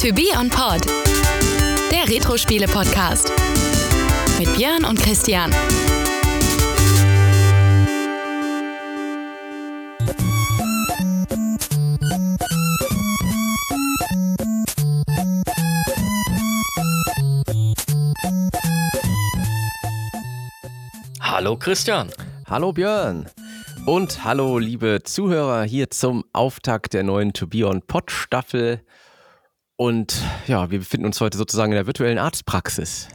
To Be On Pod, der Retro-Spiele-Podcast. Mit Björn und Christian. Hallo Christian. Hallo Björn. Und hallo liebe Zuhörer hier zum Auftakt der neuen To Be On Pod Staffel. Und ja, wir befinden uns heute sozusagen in der virtuellen Arztpraxis.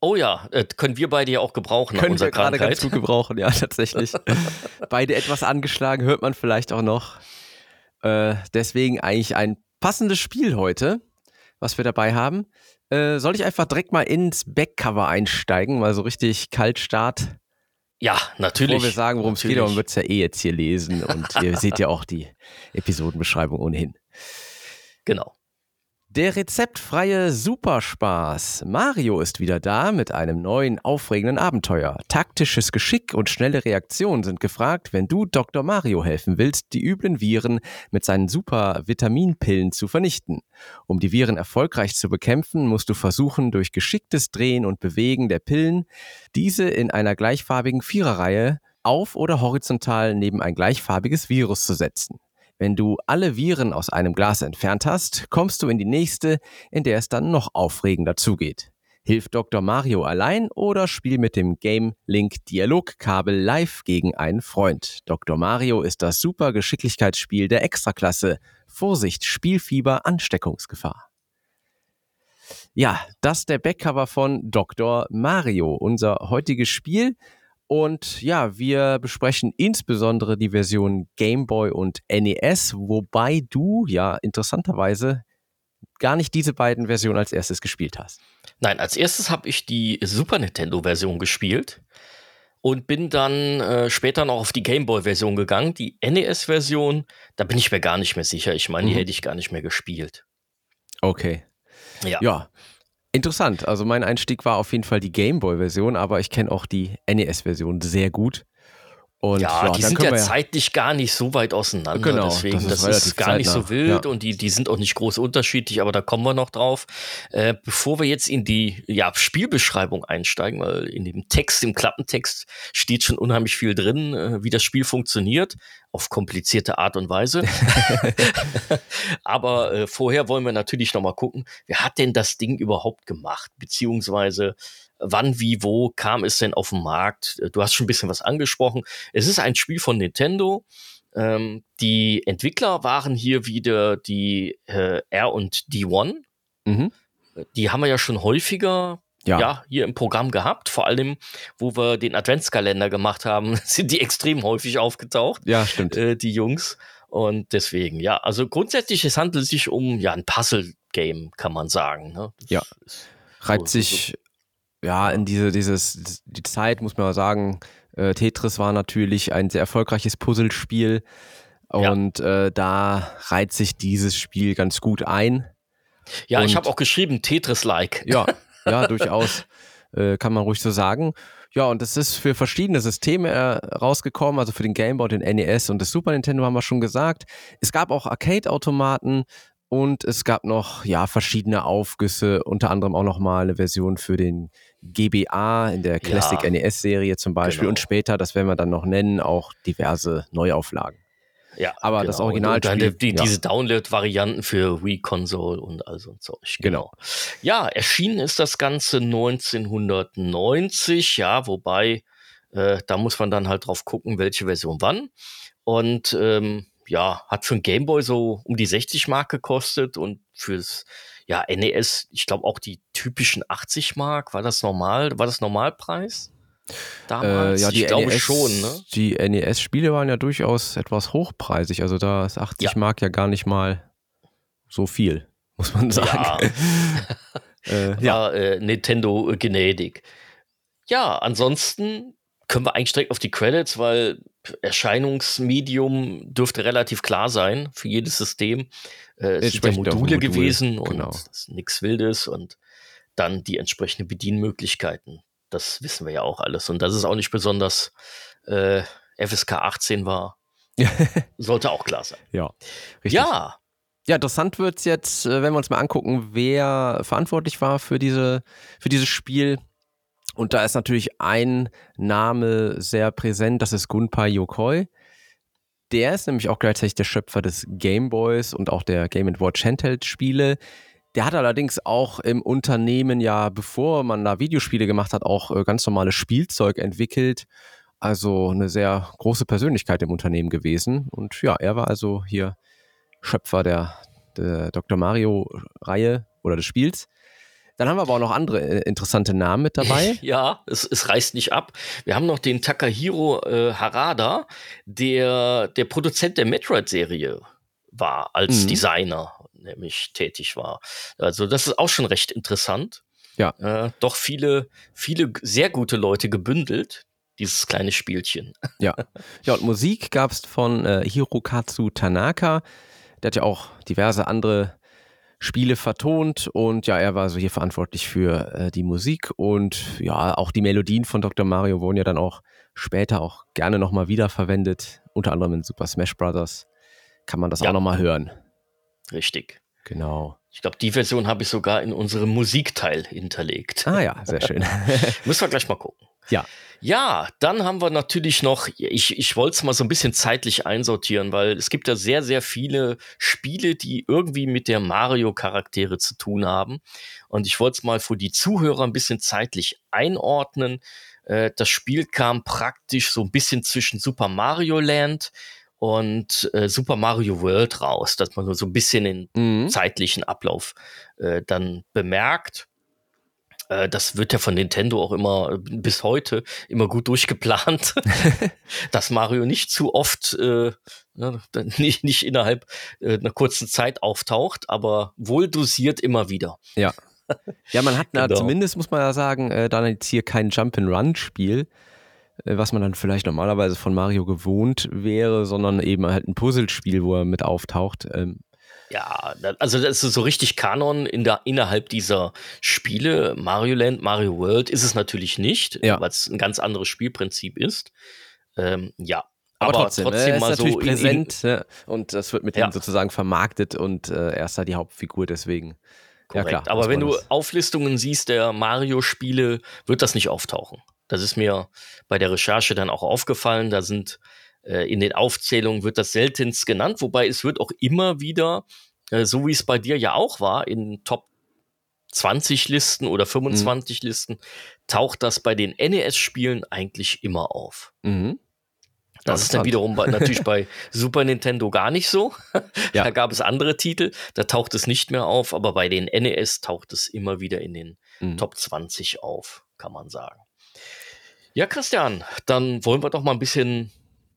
Oh ja, äh, können wir beide ja auch gebrauchen. Können wir gerade ganz gut gebrauchen, ja, tatsächlich. beide etwas angeschlagen, hört man vielleicht auch noch. Äh, deswegen eigentlich ein passendes Spiel heute, was wir dabei haben. Äh, soll ich einfach direkt mal ins Backcover einsteigen, mal so richtig Kaltstart? Ja, natürlich. Bevor wir sagen, worum es geht, man wird es ja eh jetzt hier lesen und ihr seht ja auch die Episodenbeschreibung ohnehin. Genau. Der rezeptfreie Superspaß. Mario ist wieder da mit einem neuen, aufregenden Abenteuer. Taktisches Geschick und schnelle Reaktionen sind gefragt, wenn du Dr. Mario helfen willst, die üblen Viren mit seinen Super-Vitaminpillen zu vernichten. Um die Viren erfolgreich zu bekämpfen, musst du versuchen, durch geschicktes Drehen und Bewegen der Pillen diese in einer gleichfarbigen Viererreihe auf oder horizontal neben ein gleichfarbiges Virus zu setzen. Wenn du alle Viren aus einem Glas entfernt hast, kommst du in die nächste, in der es dann noch aufregender zugeht. Hilf Dr. Mario allein oder spiel mit dem Game Link Dialogkabel live gegen einen Freund. Dr. Mario ist das super Geschicklichkeitsspiel der Extraklasse. Vorsicht, Spielfieber, Ansteckungsgefahr. Ja, das der Backcover von Dr. Mario, unser heutiges Spiel. Und ja, wir besprechen insbesondere die Version Game Boy und NES, wobei du ja interessanterweise gar nicht diese beiden Versionen als erstes gespielt hast. Nein, als erstes habe ich die Super Nintendo-Version gespielt und bin dann äh, später noch auf die Game Boy-Version gegangen. Die NES-Version, da bin ich mir gar nicht mehr sicher. Ich meine, die mhm. hätte ich gar nicht mehr gespielt. Okay. Ja. ja. Interessant. Also mein Einstieg war auf jeden Fall die Gameboy-Version, aber ich kenne auch die NES-Version sehr gut. Und, ja, ja, die sind ja, zeitlich gar nicht so weit auseinander. Genau, deswegen, das ist, das ist gar nicht so wild ja. und die, die sind auch nicht groß unterschiedlich, aber da kommen wir noch drauf. Äh, bevor wir jetzt in die ja, Spielbeschreibung einsteigen, weil in dem Text, im Klappentext steht schon unheimlich viel drin, äh, wie das Spiel funktioniert, auf komplizierte Art und Weise. aber äh, vorher wollen wir natürlich noch mal gucken, wer hat denn das Ding überhaupt gemacht, beziehungsweise wann, wie, wo kam es denn auf den Markt? Äh, du hast schon ein bisschen was angesprochen. Es ist ein Spiel von Nintendo. Ähm, die Entwickler waren hier wieder die äh, R und D1. Mhm. Die haben wir ja schon häufiger ja. ja. hier im Programm gehabt. Vor allem, wo wir den Adventskalender gemacht haben, sind die extrem häufig aufgetaucht. Ja, stimmt. Äh, die Jungs. Und deswegen, ja, also grundsätzlich, es handelt sich um ja ein Puzzle-Game, kann man sagen. Ne? Ja. Reibt so, sich ja, in diese, dieses, die Zeit muss man sagen, äh, Tetris war natürlich ein sehr erfolgreiches Puzzlespiel und ja. äh, da reiht sich dieses Spiel ganz gut ein. Ja, und, ich habe auch geschrieben, Tetris-like. Ja, ja, durchaus. Äh, kann man ruhig so sagen. Ja, und das ist für verschiedene Systeme äh, rausgekommen, also für den Game Boy, den NES und das Super Nintendo haben wir schon gesagt. Es gab auch Arcade-Automaten, und es gab noch ja verschiedene Aufgüsse, unter anderem auch noch mal eine Version für den GBA in der Classic ja, NES-Serie zum Beispiel genau. und später, das werden wir dann noch nennen, auch diverse Neuauflagen. Ja, aber genau. das Original. Und dann die, ja. diese Download-Varianten für Wii Console und all so ein Zeug. Genau. genau. Ja, erschienen ist das Ganze 1990, ja, wobei äh, da muss man dann halt drauf gucken, welche Version wann. Und ähm, ja, hat für ein Gameboy so um die 60 Mark gekostet und fürs ja, NES, ich glaube auch die typischen 80 Mark, war das normal, war das Normalpreis? Damals? Äh, ja, die ich glaube NES, schon, ne? Die NES-Spiele waren ja durchaus etwas hochpreisig, also da ist 80 ja. Mark ja gar nicht mal so viel, muss man sagen. Ja, äh, ja. Äh, Nintendo gnädig. Ja, ansonsten können wir eigentlich direkt auf die Credits, weil Erscheinungsmedium dürfte relativ klar sein für jedes System. Äh, es sind ja Module, Modul, gewesen genau. und nichts Wildes und dann die entsprechenden Bedienmöglichkeiten. Das wissen wir ja auch alles. Und dass es auch nicht besonders äh, FSK 18 war, sollte auch klar sein. Ja, richtig. Ja, Ja, interessant wird es jetzt, äh, wenn wir uns mal angucken, wer verantwortlich war für, diese, für dieses Spiel. Und da ist natürlich ein Name sehr präsent, das ist Gunpei Yokoi. Der ist nämlich auch gleichzeitig der Schöpfer des Game Boys und auch der Game Watch Handheld Spiele. Der hat allerdings auch im Unternehmen ja, bevor man da Videospiele gemacht hat, auch äh, ganz normales Spielzeug entwickelt. Also eine sehr große Persönlichkeit im Unternehmen gewesen. Und ja, er war also hier Schöpfer der, der Dr. Mario-Reihe oder des Spiels. Dann haben wir aber auch noch andere äh, interessante Namen mit dabei. Ja, es, es reißt nicht ab. Wir haben noch den Takahiro äh, Harada, der der Produzent der Metroid-Serie war, als mhm. Designer nämlich tätig war. Also das ist auch schon recht interessant. Ja. Äh, doch viele, viele sehr gute Leute gebündelt, dieses kleine Spielchen. Ja. Ja, und Musik gab es von äh, Hirokazu Tanaka. Der hat ja auch diverse andere Spiele vertont und ja, er war so hier verantwortlich für äh, die Musik und ja, auch die Melodien von Dr. Mario wurden ja dann auch später auch gerne nochmal wiederverwendet, unter anderem in Super Smash Bros. Kann man das ja. auch nochmal hören. Richtig. Genau. Ich glaube, die Version habe ich sogar in unserem Musikteil hinterlegt. Ah ja, sehr schön. Müssen wir gleich mal gucken. Ja. Ja, dann haben wir natürlich noch, ich, ich wollte es mal so ein bisschen zeitlich einsortieren, weil es gibt ja sehr, sehr viele Spiele, die irgendwie mit der Mario-Charaktere zu tun haben. Und ich wollte es mal für die Zuhörer ein bisschen zeitlich einordnen. Äh, das Spiel kam praktisch so ein bisschen zwischen Super Mario Land und äh, Super Mario World raus, dass man so ein bisschen den mhm. zeitlichen Ablauf äh, dann bemerkt. Äh, das wird ja von Nintendo auch immer äh, bis heute immer gut durchgeplant, dass Mario nicht zu oft äh, ne, nicht, nicht innerhalb äh, einer kurzen Zeit auftaucht, aber wohl dosiert immer wieder. Ja. Ja, man hat genau. zumindest, muss man ja sagen, äh, dann jetzt hier kein Jump-and-Run-Spiel, äh, was man dann vielleicht normalerweise von Mario gewohnt wäre, sondern eben halt ein Puzzlespiel, wo er mit auftaucht. Ähm, ja, also das ist so richtig Kanon in der, innerhalb dieser Spiele. Mario Land, Mario World ist es natürlich nicht, ja. weil es ein ganz anderes Spielprinzip ist. Ähm, ja, aber, aber trotzdem, trotzdem ne, mal ist natürlich so präsent in, in, ne? und das wird mit ja. ihm sozusagen vermarktet und äh, er ist da die Hauptfigur, deswegen. Korrekt. Ja, klar, aber wenn du. Auflistungen siehst der Mario-Spiele, wird das nicht auftauchen. Das ist mir bei der Recherche dann auch aufgefallen. Da sind äh, in den Aufzählungen wird das seltenst genannt, wobei es wird auch immer wieder, äh, so wie es bei dir ja auch war, in Top 20 Listen oder 25 mhm. Listen, taucht das bei den NES-Spielen eigentlich immer auf. Mhm. Das ist dann wiederum bei, natürlich bei Super Nintendo gar nicht so. Ja. Da gab es andere Titel, da taucht es nicht mehr auf, aber bei den NES taucht es immer wieder in den mhm. Top 20 auf, kann man sagen. Ja, Christian, dann wollen wir doch mal ein bisschen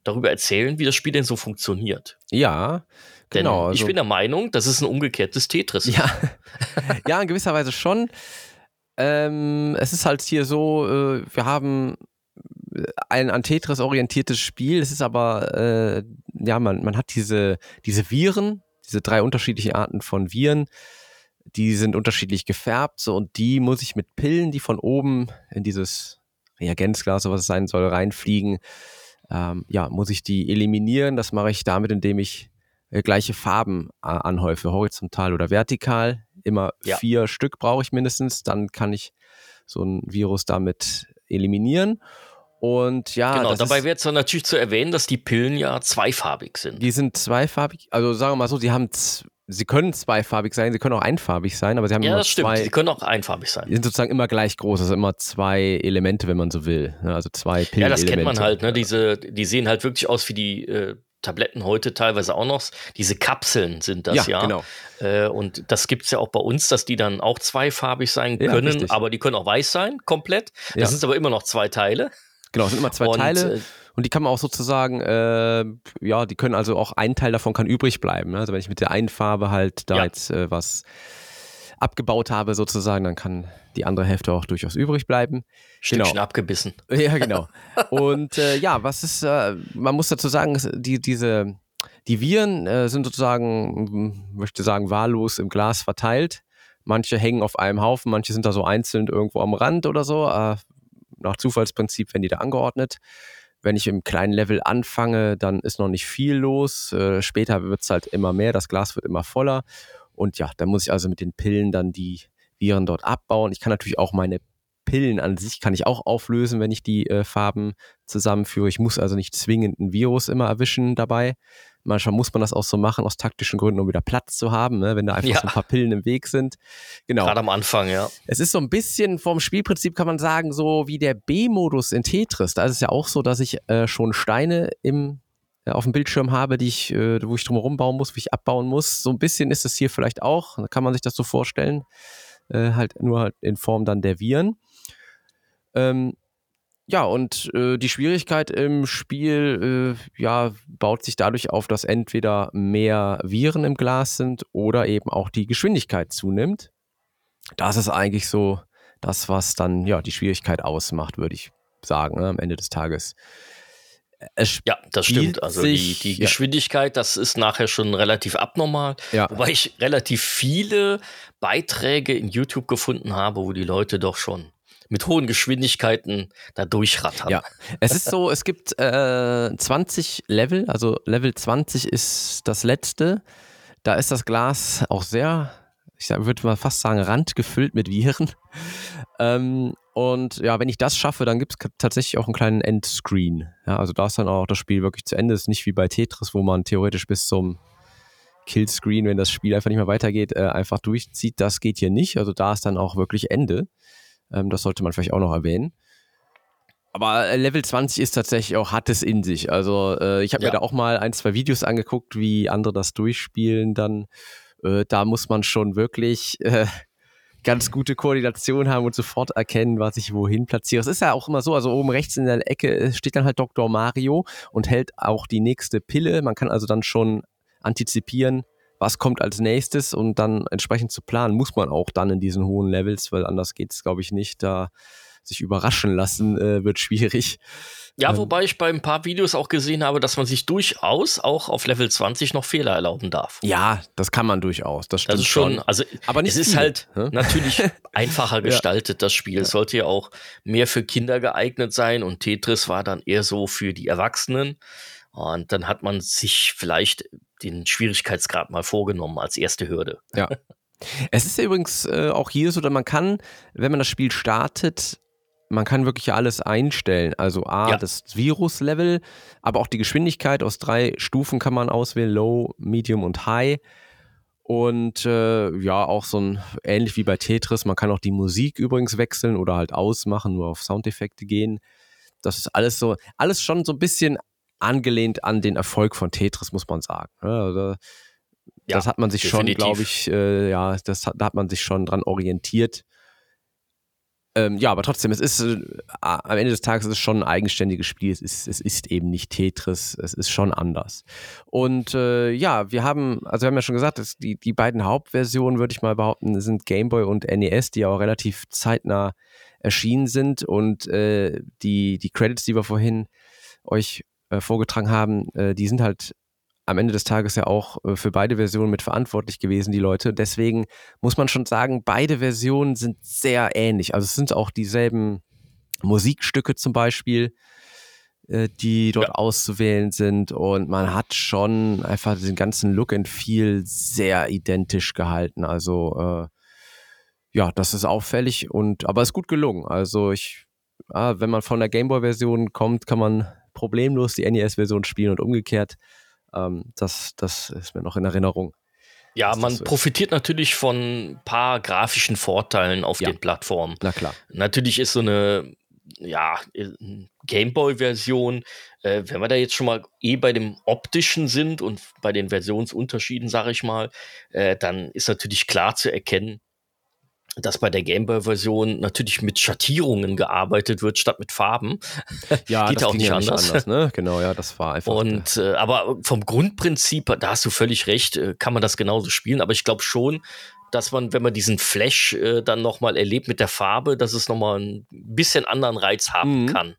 darüber erzählen, wie das Spiel denn so funktioniert. Ja, genau. Denn ich also, bin der Meinung, das ist ein umgekehrtes Tetris. Ja, ja in gewisser Weise schon. Ähm, es ist halt hier so, äh, wir haben ein an Tetris orientiertes Spiel. Es ist aber, äh, ja, man, man hat diese, diese Viren, diese drei unterschiedliche Arten von Viren, die sind unterschiedlich gefärbt so, und die muss ich mit Pillen, die von oben in dieses Reagenzglas, so was es sein soll, reinfliegen, ähm, ja, muss ich die eliminieren. Das mache ich damit, indem ich äh, gleiche Farben äh, anhäufe, horizontal oder vertikal. Immer ja. vier Stück brauche ich mindestens. Dann kann ich so ein Virus damit eliminieren. Und ja, genau, dabei wäre es dann natürlich zu erwähnen, dass die Pillen ja zweifarbig sind. Die sind zweifarbig, also sagen wir mal so, sie haben sie können zweifarbig sein, sie können auch einfarbig sein, aber sie haben ja, immer das stimmt. zwei. Sie können auch einfarbig sein. Die sind sozusagen immer gleich groß, also immer zwei Elemente, wenn man so will. Ne? Also zwei Pillen. Ja, das kennt man halt. Ne? Diese, die sehen halt wirklich aus wie die äh, Tabletten heute teilweise auch noch. Diese Kapseln sind das ja. ja. Genau. Äh, und das gibt es ja auch bei uns, dass die dann auch zweifarbig sein können, ja, aber die können auch weiß sein, komplett. Das ja. sind aber immer noch zwei Teile. Genau, es sind immer zwei und, Teile. Äh, und die kann man auch sozusagen, äh, ja, die können also auch ein Teil davon kann übrig bleiben. Ne? Also wenn ich mit der einen Farbe halt da ja. jetzt äh, was abgebaut habe sozusagen, dann kann die andere Hälfte auch durchaus übrig bleiben. Stückchen genau. abgebissen. Ja, genau. Und äh, ja, was ist, äh, man muss dazu sagen, die, diese, die Viren äh, sind sozusagen, möchte sagen, wahllos im Glas verteilt. Manche hängen auf einem Haufen, manche sind da so einzeln irgendwo am Rand oder so. Äh, nach Zufallsprinzip werden die da angeordnet. Wenn ich im kleinen Level anfange, dann ist noch nicht viel los. Äh, später wird es halt immer mehr, das Glas wird immer voller. Und ja, dann muss ich also mit den Pillen dann die Viren dort abbauen. Ich kann natürlich auch meine Pillen an sich kann ich auch auflösen, wenn ich die äh, Farben zusammenführe. Ich muss also nicht zwingend ein Virus immer erwischen dabei. Manchmal muss man das auch so machen, aus taktischen Gründen, um wieder Platz zu haben, ne? wenn da einfach ja. so ein paar Pillen im Weg sind. Genau. Gerade am Anfang, ja. Es ist so ein bisschen vom Spielprinzip, kann man sagen, so wie der B-Modus in Tetris. Da ist es ja auch so, dass ich äh, schon Steine im äh, auf dem Bildschirm habe, die ich, äh, wo ich drumherum bauen muss, wie ich abbauen muss. So ein bisschen ist es hier vielleicht auch. Da kann man sich das so vorstellen. Äh, halt nur halt in Form dann der Viren. Ähm, ja, und äh, die Schwierigkeit im Spiel äh, ja, baut sich dadurch auf, dass entweder mehr Viren im Glas sind oder eben auch die Geschwindigkeit zunimmt. Das ist eigentlich so das, was dann ja die Schwierigkeit ausmacht, würde ich sagen, ne, am Ende des Tages. ja, das stimmt. Also sich, die, die Geschwindigkeit, ja. das ist nachher schon relativ abnormal. Ja. Wobei ich relativ viele Beiträge in YouTube gefunden habe, wo die Leute doch schon mit hohen Geschwindigkeiten da durchrattern. Ja, es ist so, es gibt äh, 20 Level, also Level 20 ist das letzte. Da ist das Glas auch sehr, ich würde mal fast sagen, randgefüllt mit Viren. Ähm, und ja, wenn ich das schaffe, dann gibt es tatsächlich auch einen kleinen Endscreen. Ja, also da ist dann auch das Spiel wirklich zu Ende. Es ist nicht wie bei Tetris, wo man theoretisch bis zum Killscreen, wenn das Spiel einfach nicht mehr weitergeht, äh, einfach durchzieht. Das geht hier nicht. Also da ist dann auch wirklich Ende. Ähm, das sollte man vielleicht auch noch erwähnen. Aber äh, Level 20 ist tatsächlich auch, hat es in sich. Also äh, ich habe ja. mir da auch mal ein, zwei Videos angeguckt, wie andere das durchspielen dann. Äh, da muss man schon wirklich äh, ganz gute Koordination haben und sofort erkennen, was ich wohin platziere. Es ist ja auch immer so, also oben rechts in der Ecke äh, steht dann halt Dr. Mario und hält auch die nächste Pille. Man kann also dann schon antizipieren, was kommt als nächstes und dann entsprechend zu planen, muss man auch dann in diesen hohen Levels, weil anders geht es, glaube ich, nicht. Da sich überraschen lassen äh, wird schwierig. Ja, ähm, wobei ich bei ein paar Videos auch gesehen habe, dass man sich durchaus auch auf Level 20 noch Fehler erlauben darf. Ja, das kann man durchaus. Das stimmt also schon. schon. Also aber nicht es ist halt hm? natürlich einfacher gestaltet, ja. das Spiel. Es sollte ja auch mehr für Kinder geeignet sein und Tetris war dann eher so für die Erwachsenen. Und dann hat man sich vielleicht den Schwierigkeitsgrad mal vorgenommen als erste Hürde. Ja. Es ist ja übrigens äh, auch hier so, dass man kann, wenn man das Spiel startet, man kann wirklich alles einstellen. Also A, ja. das Virus-Level, aber auch die Geschwindigkeit aus drei Stufen kann man auswählen: Low, Medium und High. Und äh, ja, auch so ein, ähnlich wie bei Tetris, man kann auch die Musik übrigens wechseln oder halt ausmachen, nur auf Soundeffekte gehen. Das ist alles so, alles schon so ein bisschen angelehnt an den Erfolg von Tetris, muss man sagen. Also, das hat man sich definitiv. schon, glaube ich, äh, ja, das hat, da hat man sich schon dran orientiert. Ähm, ja, aber trotzdem, es ist äh, am Ende des Tages ist es schon ein eigenständiges Spiel. Es ist, es ist eben nicht Tetris, es ist schon anders. Und äh, ja, wir haben, also wir haben ja schon gesagt, dass die, die beiden Hauptversionen, würde ich mal behaupten, sind Game Boy und NES, die auch relativ zeitnah erschienen sind. Und äh, die, die Credits, die wir vorhin euch äh, vorgetragen haben, äh, die sind halt am Ende des Tages ja auch äh, für beide Versionen mit verantwortlich gewesen, die Leute. Deswegen muss man schon sagen, beide Versionen sind sehr ähnlich. Also es sind auch dieselben Musikstücke zum Beispiel, äh, die dort ja. auszuwählen sind. Und man hat schon einfach den ganzen Look and Feel sehr identisch gehalten. Also äh, ja, das ist auffällig und aber ist gut gelungen. Also ich, ah, wenn man von der Gameboy-Version kommt, kann man problemlos die NES-Version spielen und umgekehrt. Ähm, das, das ist mir noch in Erinnerung. Ja, man so profitiert natürlich von ein paar grafischen Vorteilen auf ja. den Plattformen. Na klar. Natürlich ist so eine ja, Gameboy-Version, äh, wenn wir da jetzt schon mal eh bei dem optischen sind und bei den Versionsunterschieden, sage ich mal, äh, dann ist natürlich klar zu erkennen, dass bei der Gameboy-Version natürlich mit Schattierungen gearbeitet wird statt mit Farben. Ja, geht das auch nicht anders. anders ne? Genau, ja, das war einfach. Und äh, aber vom Grundprinzip, da hast du völlig recht, äh, kann man das genauso spielen. Aber ich glaube schon, dass man, wenn man diesen Flash äh, dann nochmal erlebt mit der Farbe, dass es nochmal ein bisschen anderen Reiz haben mhm. kann.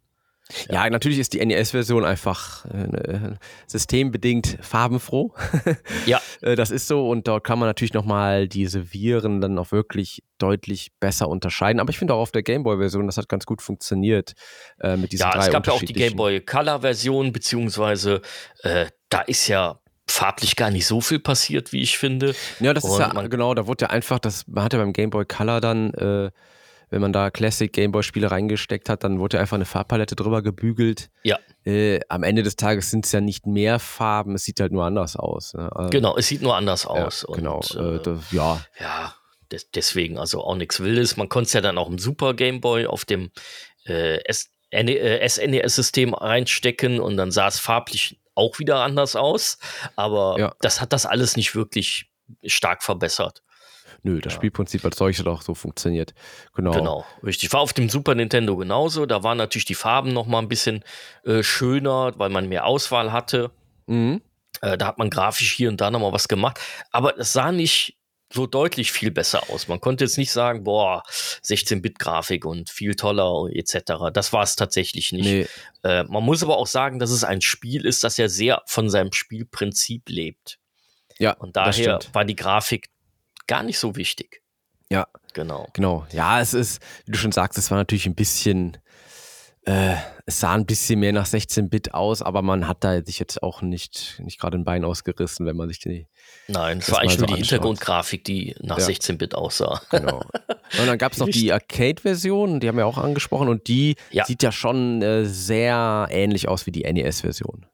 Ja, ja natürlich ist die NES-Version einfach äh, systembedingt farbenfroh. ja. Äh, das ist so und dort kann man natürlich nochmal diese Viren dann auch wirklich deutlich besser unterscheiden. Aber ich finde auch auf der Gameboy-Version, das hat ganz gut funktioniert äh, mit diesen ja, drei Ja, es gab ja auch die Gameboy Color-Version, beziehungsweise äh, da ist ja farblich gar nicht so viel passiert, wie ich finde. Ja, das und ist ja, genau, da wurde ja einfach, das, man hatte beim Game Boy Color dann, äh, wenn man da Classic Game Boy Spiele reingesteckt hat, dann wurde ja einfach eine Farbpalette drüber gebügelt. Ja. Äh, am Ende des Tages sind es ja nicht mehr Farben, es sieht halt nur anders aus. Ne? Also, genau, es sieht nur anders aus. Ja, genau, und, äh, das, ja. Ja, des, deswegen, also auch nichts Wildes. Man konnte es ja dann auch im Super Game Boy auf dem äh, SNES-System reinstecken und dann sah es farblich auch wieder anders aus. Aber ja. das hat das alles nicht wirklich stark verbessert. Nö, das ja. Spielprinzip als solches hat auch so funktioniert. Genau. Genau, richtig. War auf dem Super Nintendo genauso. Da waren natürlich die Farben noch mal ein bisschen äh, schöner, weil man mehr Auswahl hatte. Mhm. Äh, da hat man grafisch hier und da noch mal was gemacht. Aber es sah nicht so deutlich viel besser aus. Man konnte jetzt nicht sagen, boah, 16-Bit-Grafik und viel toller etc. Das war es tatsächlich nicht. Nee. Äh, man muss aber auch sagen, dass es ein Spiel ist, das ja sehr von seinem Spielprinzip lebt. Ja. Und daher war die Grafik gar nicht so wichtig. Ja. Genau. Genau. Ja, es ist, wie du schon sagst, es war natürlich ein bisschen äh, es sah ein bisschen mehr nach 16-Bit aus, aber man hat da sich jetzt auch nicht, nicht gerade ein Bein ausgerissen, wenn man sich die. Nein, es war eigentlich nur die anschaut. Hintergrundgrafik, die nach ja. 16-Bit aussah. Genau. Und dann gab es noch die Arcade-Version, die haben wir auch angesprochen, und die ja. sieht ja schon äh, sehr ähnlich aus wie die NES-Version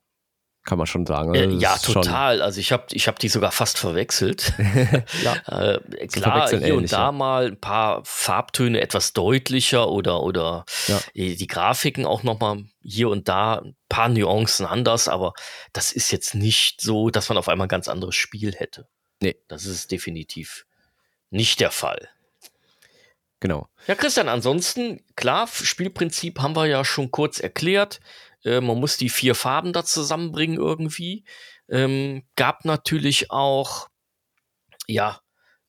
kann man schon sagen. Äh, also ja, total. Also ich habe ich hab die sogar fast verwechselt. ja. äh, klar, hier ähnlich, und da ja. mal ein paar Farbtöne etwas deutlicher oder, oder ja. die Grafiken auch nochmal hier und da ein paar Nuancen anders, aber das ist jetzt nicht so, dass man auf einmal ein ganz anderes Spiel hätte. Nee. Das ist definitiv nicht der Fall. Genau. Ja, Christian, ansonsten, klar, Spielprinzip haben wir ja schon kurz erklärt. Äh, man muss die vier Farben da zusammenbringen irgendwie. Ähm, gab natürlich auch, ja,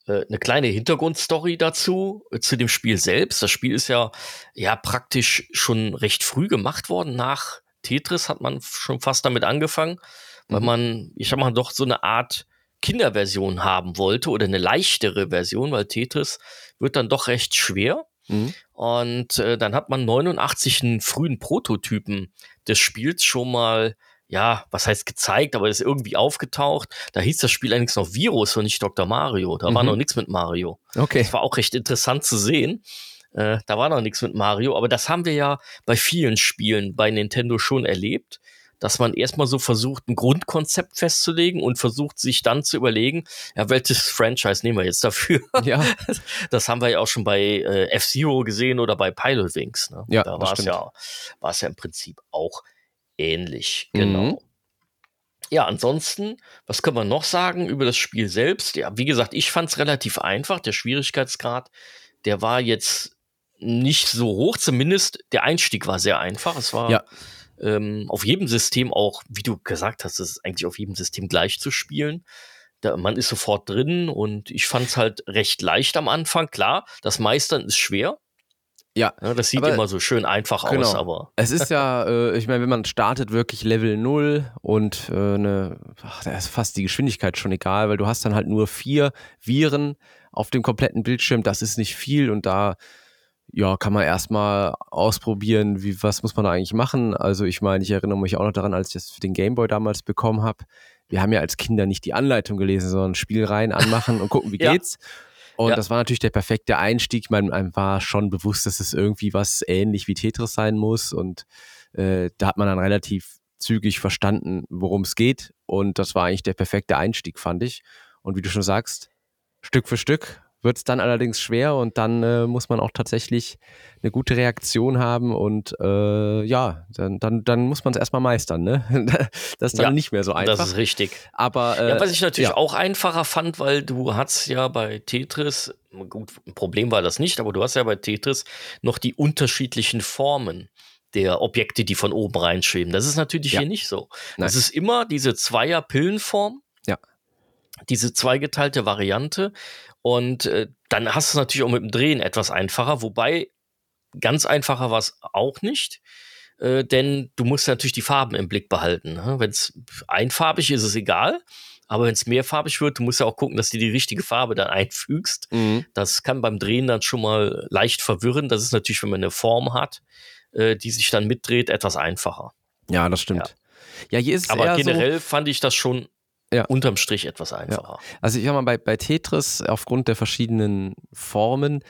äh, eine kleine Hintergrundstory dazu, äh, zu dem Spiel selbst. Das Spiel ist ja, ja praktisch schon recht früh gemacht worden. Nach Tetris hat man schon fast damit angefangen, weil mhm. man, ich sag mal, doch so eine Art Kinderversion haben wollte oder eine leichtere Version, weil Tetris wird dann doch recht schwer. Mhm. Und äh, dann hat man 89 einen frühen Prototypen des Spiels schon mal, ja, was heißt gezeigt, aber ist irgendwie aufgetaucht. Da hieß das Spiel allerdings noch Virus und nicht Dr. Mario. Da mhm. war noch nichts mit Mario. Okay. Das war auch recht interessant zu sehen. Äh, da war noch nichts mit Mario, aber das haben wir ja bei vielen Spielen bei Nintendo schon erlebt dass man erstmal so versucht, ein Grundkonzept festzulegen und versucht, sich dann zu überlegen, ja, welches Franchise nehmen wir jetzt dafür? Ja. Das haben wir ja auch schon bei äh, F-Zero gesehen oder bei Pilot Wings. Ne? Ja, da war es ja, war es ja im Prinzip auch ähnlich. Genau. Mhm. Ja, ansonsten, was können wir noch sagen über das Spiel selbst? Ja, wie gesagt, ich fand es relativ einfach. Der Schwierigkeitsgrad, der war jetzt nicht so hoch, zumindest der Einstieg war sehr einfach. Es war ja ähm, auf jedem System auch, wie du gesagt hast, es ist eigentlich auf jedem System gleich zu spielen. Da, man ist sofort drin und ich fand es halt recht leicht am Anfang. Klar, das Meistern ist schwer. Ja, ja das sieht immer so schön einfach genau. aus, aber. Es ist ja, äh, ich meine, wenn man startet wirklich Level 0 und äh, eine, ach, da ist fast die Geschwindigkeit schon egal, weil du hast dann halt nur vier Viren auf dem kompletten Bildschirm, das ist nicht viel und da ja, kann man erstmal ausprobieren, wie, was muss man da eigentlich machen. Also ich meine, ich erinnere mich auch noch daran, als ich das für den Gameboy damals bekommen habe. Wir haben ja als Kinder nicht die Anleitung gelesen, sondern Spiel rein, anmachen und gucken, wie ja. geht's. Und ja. das war natürlich der perfekte Einstieg. Man, einem war schon bewusst, dass es irgendwie was ähnlich wie Tetris sein muss. Und äh, da hat man dann relativ zügig verstanden, worum es geht. Und das war eigentlich der perfekte Einstieg, fand ich. Und wie du schon sagst, Stück für Stück wird es dann allerdings schwer und dann äh, muss man auch tatsächlich eine gute Reaktion haben und äh, ja, dann, dann, dann muss man es erstmal meistern. Ne? das ist dann ja, nicht mehr so einfach. Das ist richtig. Aber äh, ja, was ich natürlich ja. auch einfacher fand, weil du hast ja bei Tetris, gut, ein Problem war das nicht, aber du hast ja bei Tetris noch die unterschiedlichen Formen der Objekte, die von oben reinschweben. Das ist natürlich ja. hier nicht so. Das ist immer diese Zweier-Pillenform. Ja. Diese zweigeteilte Variante. Und äh, dann hast du es natürlich auch mit dem Drehen etwas einfacher, wobei ganz einfacher war es auch nicht. äh, denn du musst natürlich die Farben im Blick behalten. Ne? Wenn es einfarbig ist, ist es egal. Aber wenn es mehrfarbig wird, du musst ja auch gucken, dass du die richtige Farbe dann einfügst. Mhm. Das kann beim Drehen dann schon mal leicht verwirren. Das ist natürlich, wenn man eine Form hat, äh, die sich dann mitdreht, etwas einfacher. Ja, das stimmt. Ja, ja hier ist es Aber generell so, fand ich das schon ja. unterm Strich etwas einfacher. Ja. Also ich sag mal, bei, bei Tetris, aufgrund der verschiedenen Formen,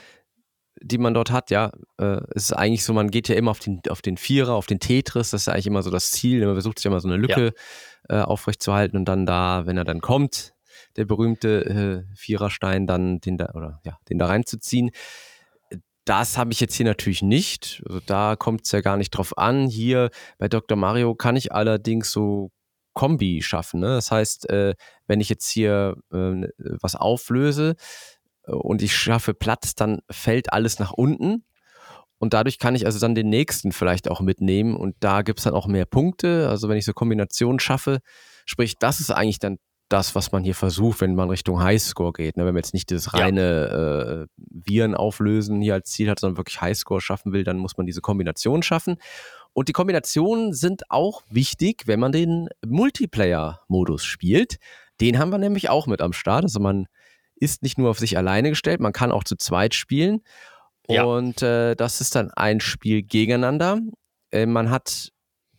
die man dort hat, ja, äh, ist eigentlich so, man geht ja immer auf den, auf den Vierer, auf den Tetris, das ist eigentlich immer so das Ziel, man versucht sich immer so eine Lücke ja. äh, aufrechtzuerhalten und dann da, wenn er dann kommt, der berühmte äh, Viererstein, dann den da, oder ja, den da reinzuziehen. Das habe ich jetzt hier natürlich nicht. Also da kommt es ja gar nicht drauf an. Hier bei Dr. Mario kann ich allerdings so Kombi schaffen. Ne? Das heißt, äh, wenn ich jetzt hier äh, was auflöse äh, und ich schaffe Platz, dann fällt alles nach unten. Und dadurch kann ich also dann den nächsten vielleicht auch mitnehmen. Und da gibt es dann auch mehr Punkte. Also wenn ich so Kombinationen schaffe, sprich, das ist eigentlich dann das, was man hier versucht, wenn man Richtung Highscore geht. Ne? Wenn man jetzt nicht das reine äh, Viren auflösen hier als Ziel hat, sondern wirklich Highscore schaffen will, dann muss man diese Kombination schaffen. Und die Kombinationen sind auch wichtig, wenn man den Multiplayer-Modus spielt. Den haben wir nämlich auch mit am Start. Also man ist nicht nur auf sich alleine gestellt, man kann auch zu zweit spielen. Ja. Und äh, das ist dann ein Spiel gegeneinander. Äh, man hat,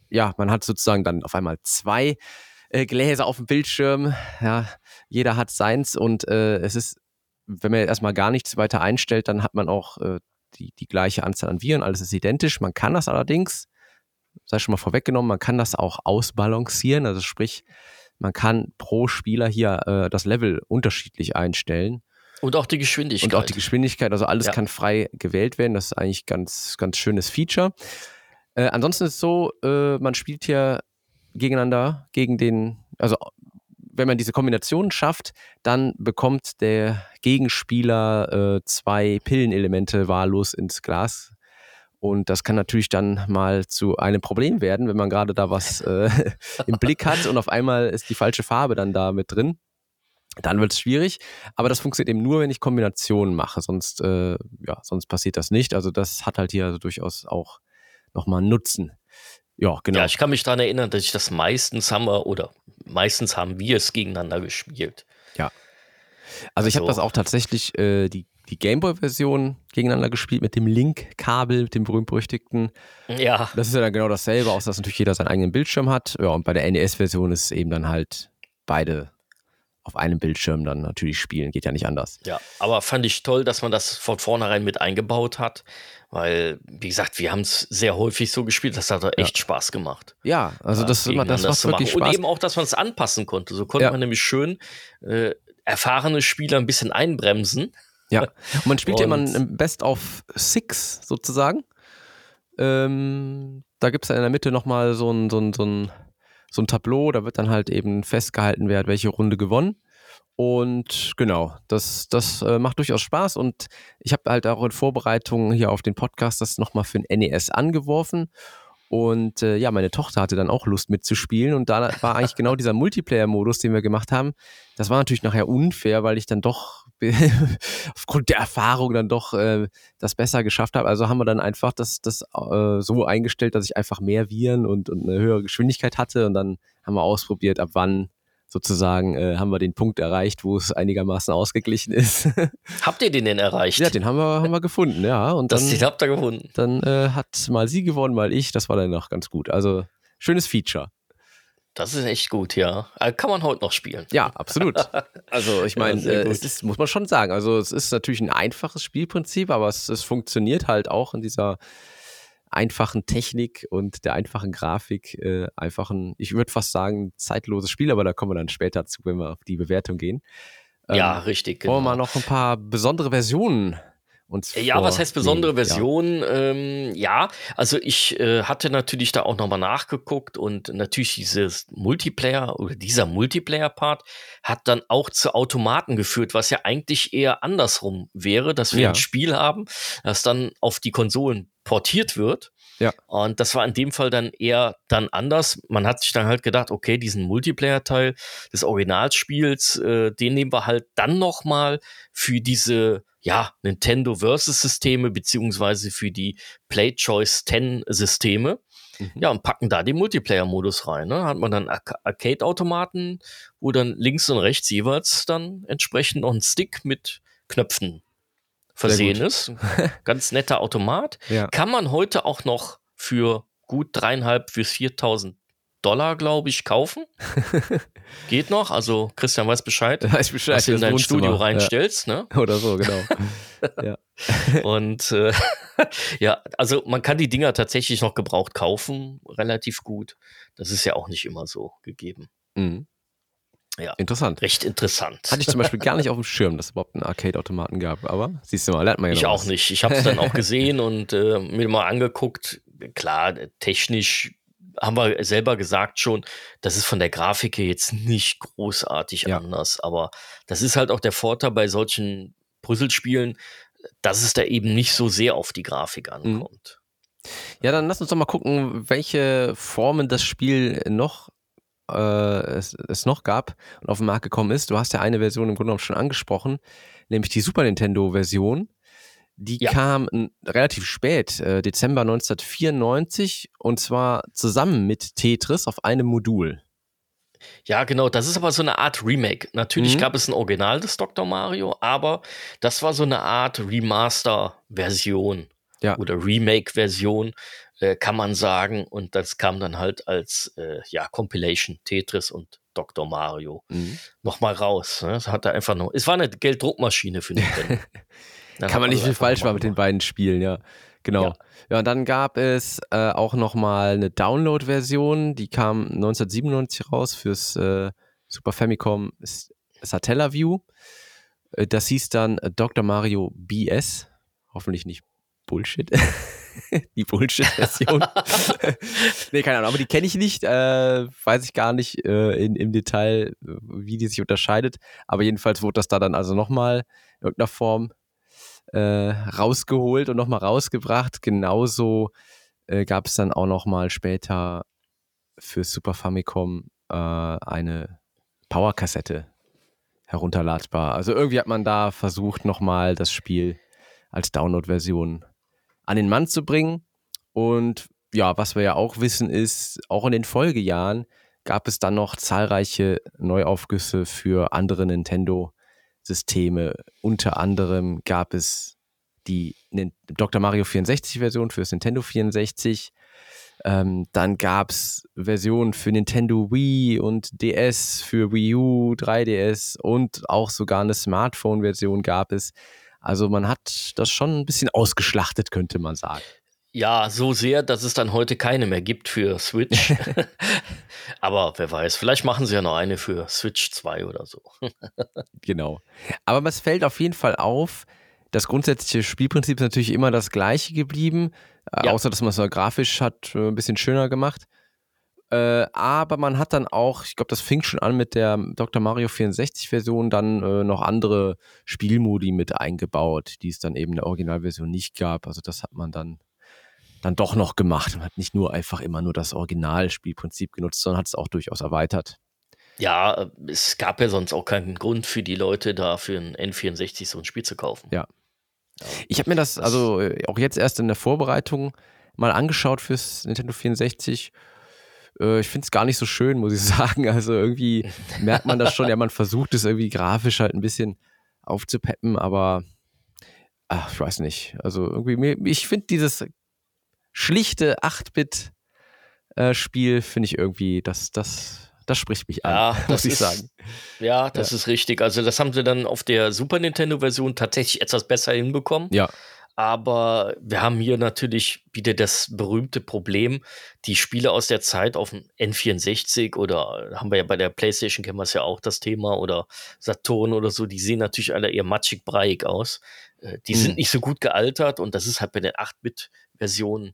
ja, man hat sozusagen dann auf einmal zwei äh, Gläser auf dem Bildschirm. Ja, jeder hat seins und äh, es ist, wenn man erstmal gar nichts weiter einstellt, dann hat man auch äh, die, die gleiche Anzahl an Viren, alles ist identisch. Man kann das allerdings sei schon mal vorweggenommen, man kann das auch ausbalancieren. Also sprich, man kann pro Spieler hier äh, das Level unterschiedlich einstellen. Und auch die Geschwindigkeit. Und auch die Geschwindigkeit, also alles ja. kann frei gewählt werden. Das ist eigentlich ganz, ganz schönes Feature. Äh, ansonsten ist es so, äh, man spielt hier gegeneinander gegen den, also wenn man diese Kombination schafft, dann bekommt der Gegenspieler äh, zwei Pillenelemente wahllos ins Glas und das kann natürlich dann mal zu einem Problem werden, wenn man gerade da was äh, im Blick hat und auf einmal ist die falsche Farbe dann da mit drin. Dann wird es schwierig. Aber das funktioniert eben nur, wenn ich Kombinationen mache. Sonst, äh, ja, sonst passiert das nicht. Also das hat halt hier also durchaus auch nochmal Nutzen. Ja, genau. Ja, ich kann mich daran erinnern, dass ich das meistens haben wir, oder meistens haben wir es gegeneinander gespielt. Ja. Also, also ich habe das auch tatsächlich, äh, die die Gameboy-Version gegeneinander gespielt mit dem Link-Kabel, mit dem berühmt-berüchtigten. Ja. Das ist ja dann genau dasselbe, außer dass natürlich jeder seinen eigenen Bildschirm hat. Ja, und bei der NES-Version ist es eben dann halt beide auf einem Bildschirm dann natürlich spielen. Geht ja nicht anders. Ja, aber fand ich toll, dass man das von vornherein mit eingebaut hat, weil, wie gesagt, wir haben es sehr häufig so gespielt, das hat echt ja. Spaß gemacht. Ja, also das, ja, immer, das macht wirklich Spaß. Und eben auch, dass man es anpassen konnte. So konnte ja. man nämlich schön äh, erfahrene Spieler ein bisschen einbremsen ja, und man spielt und ja immer ein Best of Six sozusagen. Ähm, da gibt es ja in der Mitte nochmal so ein, so, ein, so, ein, so ein Tableau, da wird dann halt eben festgehalten, wer hat welche Runde gewonnen. Und genau, das, das äh, macht durchaus Spaß. Und ich habe halt auch in Vorbereitung hier auf den Podcast das nochmal für ein NES angeworfen. Und äh, ja, meine Tochter hatte dann auch Lust mitzuspielen und da war eigentlich genau dieser Multiplayer-Modus, den wir gemacht haben. Das war natürlich nachher unfair, weil ich dann doch aufgrund der Erfahrung dann doch äh, das besser geschafft habe. Also haben wir dann einfach das, das äh, so eingestellt, dass ich einfach mehr Viren und, und eine höhere Geschwindigkeit hatte und dann haben wir ausprobiert, ab wann sozusagen äh, haben wir den Punkt erreicht, wo es einigermaßen ausgeglichen ist. habt ihr den denn erreicht? Ja, den haben wir, haben wir gefunden, ja. Und das den habt ihr gefunden. Dann äh, hat mal sie gewonnen, mal ich. Das war dann noch ganz gut. Also schönes Feature. Das ist echt gut, ja. Äh, kann man heute noch spielen. Ja, absolut. Also ich meine, ja, äh, es ist, muss man schon sagen. Also es ist natürlich ein einfaches Spielprinzip, aber es, es funktioniert halt auch in dieser einfachen Technik und der einfachen Grafik äh, einfach ein, ich würde fast sagen, zeitloses Spiel, aber da kommen wir dann später zu, wenn wir auf die Bewertung gehen. Ähm, ja, richtig. Genau. Wollen wir genau. mal noch ein paar besondere Versionen uns Ja, was heißt besondere Version? Ja. Ähm, ja, also ich äh, hatte natürlich da auch nochmal nachgeguckt und natürlich dieses Multiplayer oder dieser Multiplayer-Part hat dann auch zu Automaten geführt, was ja eigentlich eher andersrum wäre, dass wir ja. ein Spiel haben, das dann auf die Konsolen portiert wird Ja. Und das war in dem Fall dann eher dann anders. Man hat sich dann halt gedacht, okay, diesen Multiplayer-Teil des Originalspiels, äh, den nehmen wir halt dann nochmal für diese ja, Nintendo Versus Systeme beziehungsweise für die Play Choice 10 Systeme. Mhm. Ja, und packen da den Multiplayer-Modus rein. Ne? Hat man dann Ar Arcade-Automaten, wo dann links und rechts jeweils dann entsprechend noch ein Stick mit Knöpfen versehen ist. Ganz netter Automat. Ja. Kann man heute auch noch für gut dreieinhalb bis 4000 Dollar, glaube ich, kaufen. Geht noch. Also Christian weiß Bescheid, Weiß Bescheid, was du in dein Wohnzimmer. Studio reinstellst. Ne? Ja. Oder so, genau. ja. Und äh, ja, also man kann die Dinger tatsächlich noch gebraucht kaufen, relativ gut. Das ist ja auch nicht immer so gegeben. Mhm. Ja. Interessant. Recht interessant. Hatte ich zum Beispiel gar nicht auf dem Schirm, dass es überhaupt einen Arcade-Automaten gab. Aber siehst du mal, lernt man ja Ich auch was. nicht. Ich habe es dann auch gesehen und äh, mir mal angeguckt. Klar, technisch haben wir selber gesagt schon, das ist von der Grafik her jetzt nicht großartig Ja. anders. Aber das ist halt auch der Vorteil bei solchen Puzzlespielen, dass es da eben nicht so sehr auf die Grafik ankommt. Ja, dann lass uns doch mal gucken, welche Formen das Spiel noch äh, es, es noch gab und auf den Markt gekommen ist. Du hast ja eine Version im Grunde genommen schon angesprochen, nämlich die Super Nintendo-Version. Die Ja. kam relativ spät, äh, Dezember 1994, und zwar zusammen mit Tetris auf einem Modul. Ja, genau. Das ist aber so eine Art Remake. Natürlich Mhm. gab es ein Original des Dr. Mario, aber das war so eine Art Remaster-Version Ja. oder Remake-Version, äh, kann man sagen. Und das kam dann halt als äh, ja, Compilation Tetris und Dr. Mario Mhm. nochmal raus. Ne? Das hat er einfach noch. Es war eine Gelddruckmaschine für Nintendo. Kann man nicht viel falsch machen mit den beiden Spielen, ja. Genau. Ja. Ja, und dann gab es äh, auch nochmal eine Download-Version, die kam 1997 raus fürs äh, Super Famicom Satellaview. Äh, das hieß dann Dr. Mario BS. Hoffentlich nicht Bullshit. die Bullshit-Version. nee, keine Ahnung, aber die kenne ich nicht. Äh, weiß ich gar nicht äh, in, im Detail, äh, wie die sich unterscheidet. Aber jedenfalls wurde das da dann also nochmal in irgendeiner Form äh, rausgeholt und nochmal rausgebracht. Genauso äh, gab es dann auch nochmal später für Super Famicom äh, eine Powerkassette herunterladbar. Also irgendwie hat man da versucht, nochmal das Spiel als Download-Version an den Mann zu bringen. Und ja, was wir ja auch wissen ist, auch in den Folgejahren gab es dann noch zahlreiche Neuaufgüsse für andere Nintendo-Systeme. Unter anderem gab es die Dr. Mario 64-Version fürs Nintendo 64. Ähm, dann gab es Versionen für Nintendo Wii und DS, für Wii U, 3DS und auch sogar eine Smartphone-Version gab es. Also man hat das schon ein bisschen ausgeschlachtet, könnte man sagen. Ja, so sehr, dass es dann heute keine mehr gibt für Switch. Aber wer weiß, vielleicht machen sie ja noch eine für Switch 2 oder so. Genau. Aber es fällt auf jeden Fall auf, das grundsätzliche Spielprinzip ist natürlich immer das gleiche geblieben, äh, Ja. außer dass man es grafisch hat äh, ein bisschen schöner gemacht. Äh, aber man hat dann auch, ich glaube, das fing schon an mit der Dr. Mario 64-Version, dann äh, noch andere Spielmodi mit eingebaut, die es dann eben in der Originalversion nicht gab. Also das hat man dann, dann doch noch gemacht und hat nicht nur einfach immer nur das Originalspielprinzip genutzt, sondern hat es auch durchaus erweitert. Ja, äh, es gab ja sonst auch keinen Grund für die Leute, da für ein N64 so ein Spiel zu kaufen. Ja. Ich habe mir das also äh, auch jetzt erst in der Vorbereitung mal angeschaut fürs Nintendo 64. Äh, Ich finde es gar nicht so schön, muss ich sagen. Also irgendwie merkt man das schon. Ja, man versucht es irgendwie grafisch halt ein bisschen aufzupeppen, aber ach, ich weiß nicht. Also irgendwie, mir- ich finde dieses schlichte 8-Bit-Spiel, finde ich irgendwie, das, das, das spricht mich an, Ja, muss das ich ist- sagen. Ja, das ist richtig. Also das haben sie dann auf der Super Nintendo-Version tatsächlich etwas besser hinbekommen. Ja, Aber wir haben hier natürlich wieder das berühmte Problem, die Spiele aus der Zeit auf dem N64 oder haben wir ja bei der PlayStation kennen wir es ja auch das Thema oder Saturn oder so, die sehen natürlich alle eher matschig breiig aus. Äh, Die Mhm. sind nicht so gut gealtert und das ist halt bei den 8-Bit-Versionen,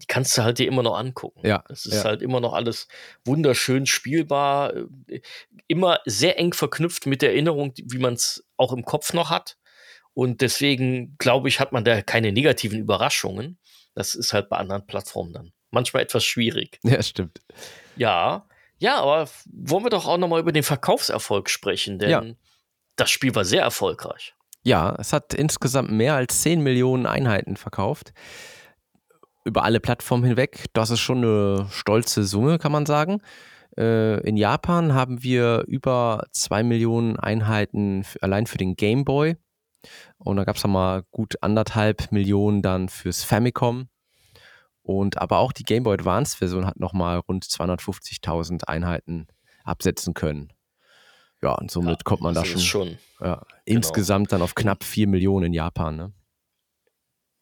die kannst du halt dir immer noch angucken. Ja, Es ist ja. halt immer noch alles wunderschön spielbar, äh, immer sehr eng verknüpft mit der Erinnerung, wie man es auch im Kopf noch hat. Und deswegen, glaube ich, hat man da keine negativen Überraschungen. Das ist halt bei anderen Plattformen dann manchmal etwas schwierig. Ja, stimmt. Ja, ja, aber wollen wir doch auch nochmal über den Verkaufserfolg sprechen, denn Ja. das Spiel war sehr erfolgreich. Ja, es hat insgesamt mehr als 10 Millionen Einheiten verkauft. Über alle Plattformen hinweg. Das ist schon eine stolze Summe, kann man sagen. Äh, in Japan haben wir über 2 Millionen Einheiten allein für den Game Boy. Und da gab es mal gut anderthalb Millionen dann fürs Famicom. Und aber auch die Game Boy Advance Version hat nochmal rund 250.000 Einheiten absetzen können. Ja, und somit Ja, kommt man da schon, schon. ja, insgesamt dann auf knapp 4 Millionen in Japan. Ne?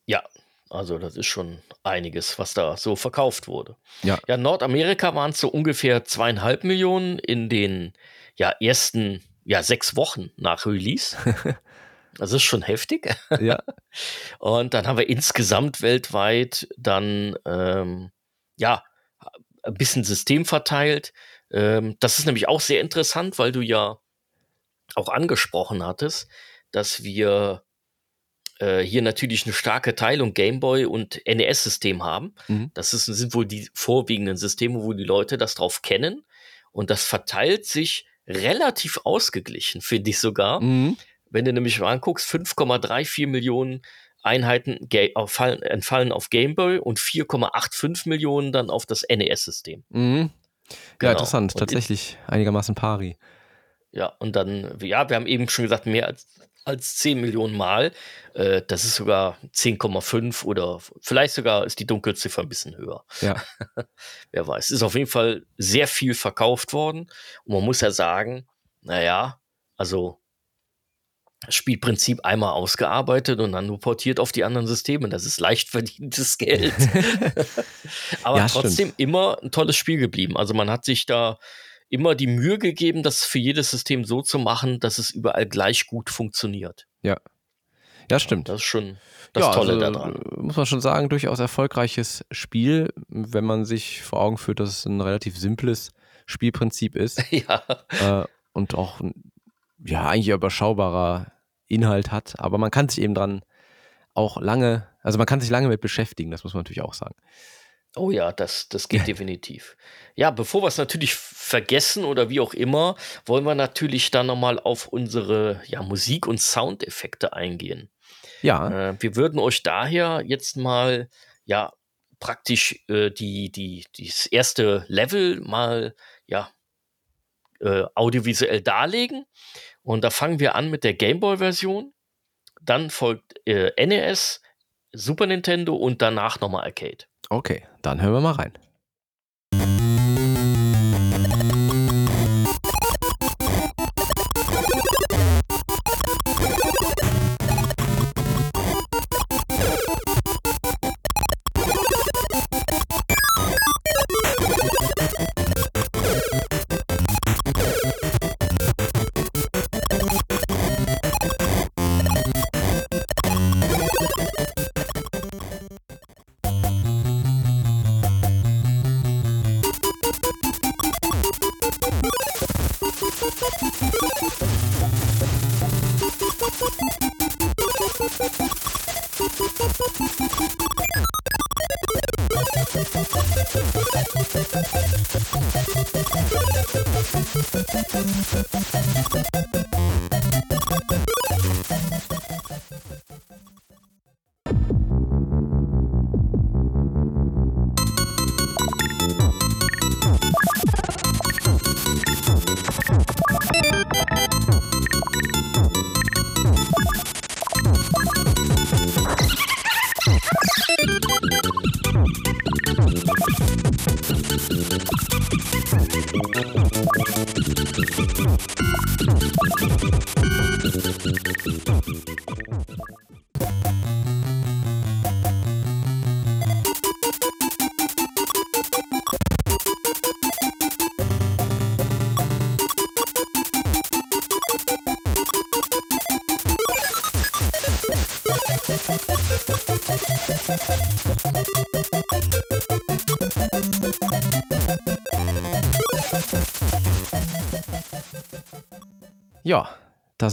Ja, also das ist schon einiges, was da so verkauft wurde. Ja. Ja, in Nordamerika waren es so ungefähr zweieinhalb Millionen in den ja, ersten ja, sechs Wochen nach Release. Das ist schon heftig. ja, Und dann haben wir insgesamt weltweit dann ähm, ja ein bisschen System verteilt. Ähm, das ist nämlich auch sehr interessant, weil du ja auch angesprochen hattest, dass wir äh, hier natürlich eine starke Teilung Gameboy und NES-System haben. Mhm. Das ist, sind wohl die vorwiegenden Systeme, wo die Leute das drauf kennen. Und das verteilt sich relativ ausgeglichen, finde ich sogar. Mhm. Wenn du nämlich mal anguckst, 5,34 Millionen Einheiten fallen- entfallen auf Game Boy und 4,85 Millionen dann auf das NES-System. Mhm. Ja, Genau. interessant. Und Tatsächlich einigermaßen pari. Ja, und dann, ja, wir haben eben schon gesagt, mehr als, als 10 Millionen Mal. Äh, das ist sogar 10,5 oder vielleicht sogar ist die Dunkelziffer ein bisschen höher. Ja. Wer weiß. Ist auf jeden Fall sehr viel verkauft worden. Und man muss ja sagen, naja, also Spielprinzip einmal ausgearbeitet und dann nur portiert auf die anderen Systeme. Das ist leicht verdientes Geld. Aber Ja, stimmt. trotzdem immer ein tolles Spiel geblieben. Also man hat sich da immer die Mühe gegeben, das für jedes System so zu machen, dass es überall gleich gut funktioniert. Ja, stimmt. Das ist schon das ja, Tolle also, daran. äh, Muss man schon sagen, durchaus erfolgreiches Spiel, wenn man sich vor Augen führt, dass es ein relativ simples Spielprinzip ist Ja, äh, und auch ein, ja, eigentlich überschaubarer Inhalt hat. Aber man kann sich eben dran auch lange, also man kann sich lange mit beschäftigen, das muss man natürlich auch sagen. Oh ja, das, das geht definitiv. Ja, bevor wir es natürlich vergessen oder wie auch immer, wollen wir natürlich dann nochmal auf unsere ja, Musik- und Soundeffekte eingehen. Ja, Äh, wir würden euch daher jetzt mal ja praktisch äh, die, die, das erste Level mal ja äh, audiovisuell darlegen. Und da fangen wir an mit der Gameboy-Version. Dann folgt äh, NES, Super Nintendo und danach nochmal Arcade. okay, dann hören wir mal rein. Thank you.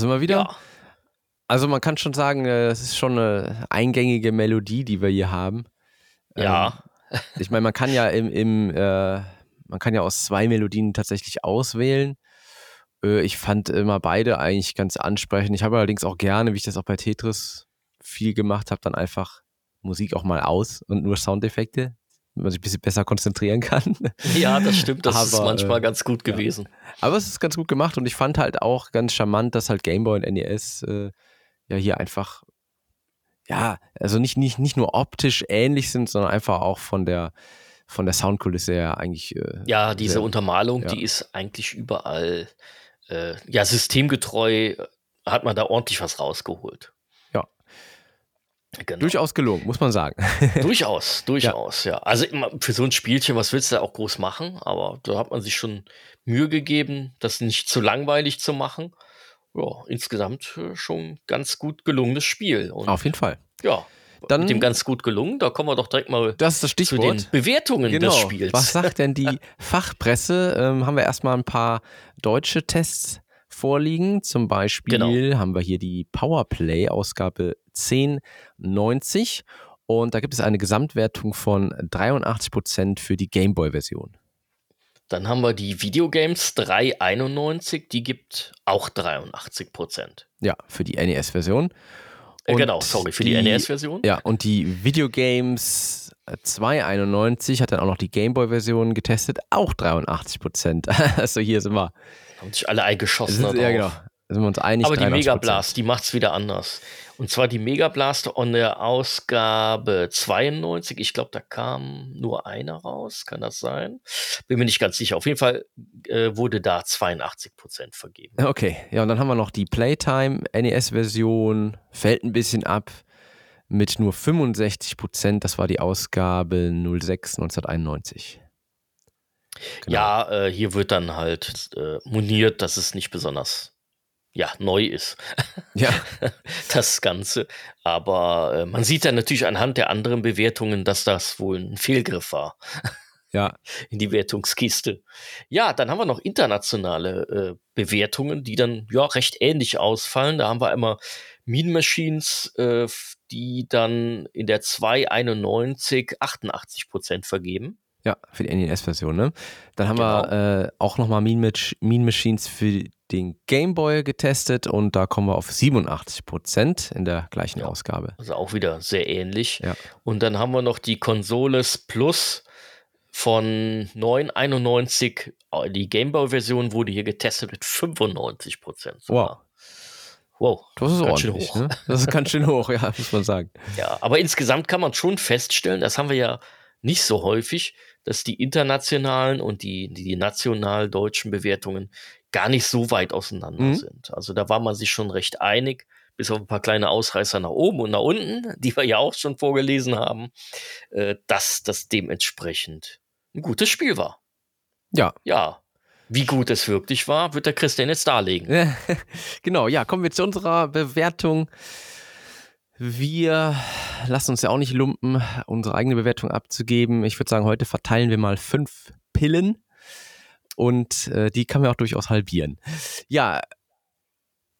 Sind wir wieder. Ja, Also man kann schon sagen, äh, es ist schon eine eingängige Melodie, die wir hier haben. Ja. Ähm, ich meine, man kann ja im, im äh, man kann ja aus zwei Melodien tatsächlich auswählen. Äh, ich fand immer beide eigentlich ganz ansprechend. Ich habe allerdings auch gerne, wie ich das auch bei Tetris viel gemacht habe, dann einfach Musik auch mal aus und nur Soundeffekte, man sich ein bisschen besser konzentrieren kann. Ja, das stimmt. Das Aber, ist manchmal äh, ganz gut gewesen. Aber es ist ganz gut gemacht und ich fand halt auch ganz charmant, dass halt Gameboy und NES äh, ja hier einfach, ja, also nicht, nicht, nicht nur optisch ähnlich sind, sondern einfach auch von der, von der Soundkulisse her eigentlich. Äh, Ja, diese sehr- Untermalung, ja. die ist eigentlich überall, äh, ja, systemgetreu äh, hat man da ordentlich was rausgeholt. Ja. Genau. durchaus gelungen, muss man sagen. Durchaus, durchaus, ja. Also immer für so ein Spielchen, was willst du da auch groß machen? Aber da hat man sich schon Mühe gegeben, das nicht zu langweilig zu machen. Ja, insgesamt äh, schon ganz gut gelungenes Spiel. Und Auf jeden Fall. ja, Dann- mit dem ganz gut gelungen, da kommen wir doch direkt mal Das ist das zu den Stichwort. Bewertungen Genau. des Spiels. Was sagt denn die Fachpresse? Ähm, haben wir erstmal ein paar deutsche Tests vorliegen. Zum Beispiel Genau. haben wir hier die Powerplay-Ausgabe 1090 und da gibt es eine Gesamtwertung von 83% für die Gameboy-Version. Dann haben wir die Videogames 391, die gibt auch 83 Prozent. Ja, für die NES-Version. Äh, genau, sorry, für die, die- NES-Version. Ja, und die Videogames 291 hat dann auch noch die Gameboy-Version getestet, auch 83%. also hier sind wir, Haben sich alle eingeschossen. ja drauf. Sind wir uns einig. Aber die 83%. Mega Blast, die macht's wieder anders. Und zwar die Mega Blast on der Ausgabe 92. Ich glaube, da kam nur einer raus. Kann das sein? Bin mir nicht ganz sicher. Auf jeden Fall äh, wurde da 82 Prozent vergeben. Okay, ja, und dann haben wir noch die Playtime NES-Version, fällt ein bisschen ab mit nur 65 Prozent. Das war die Ausgabe 06 1991. Genau. Ja, äh, hier wird dann halt äh, moniert, dass es nicht besonders ja, neu ist. Ja, das Ganze. Aber äh, man sieht dann natürlich anhand der anderen Bewertungen, dass das wohl ein Fehlgriff war ja, in die Wertungskiste. Ja, dann haben wir noch internationale äh, Bewertungen, die dann ja recht ähnlich ausfallen. Da haben wir einmal Mean Machines, äh, die dann in der 291 88 Prozent vergeben. Ja, für die NES-Version, ne? Dann haben Genau. wir äh, auch nochmal Mean, Mach mean Machines für den Game Boy getestet und da kommen wir auf 87 Prozent in der gleichen Ja. Ausgabe. Also auch wieder sehr ähnlich. Ja. Und dann haben wir noch die Consoles Plus von 991. Äh, Die Gameboy-Version wurde hier getestet mit 95 Prozent. Wow. Wow. Das ist Ganz schön ordentlich, hoch. ne? Das ist ganz schön hoch, ja, muss man sagen. Ja, aber insgesamt kann man schon feststellen, das haben wir ja nicht so häufig, dass die internationalen und die, die national deutschen Bewertungen gar nicht so weit auseinander Mhm. sind. Also da war man sich schon recht einig, bis auf ein paar kleine Ausreißer nach oben und nach unten, die wir ja auch schon vorgelesen haben, äh, dass das dementsprechend ein gutes Spiel war. Ja, Ja. Wie gut es wirklich war, wird der Christian jetzt darlegen. genau, ja, kommen wir zu unserer Bewertung. Wir lassen uns ja auch nicht lumpen, unsere eigene Bewertung abzugeben. Ich würde sagen, heute verteilen wir mal fünf Pillen und äh, die kann man auch durchaus halbieren. Ja,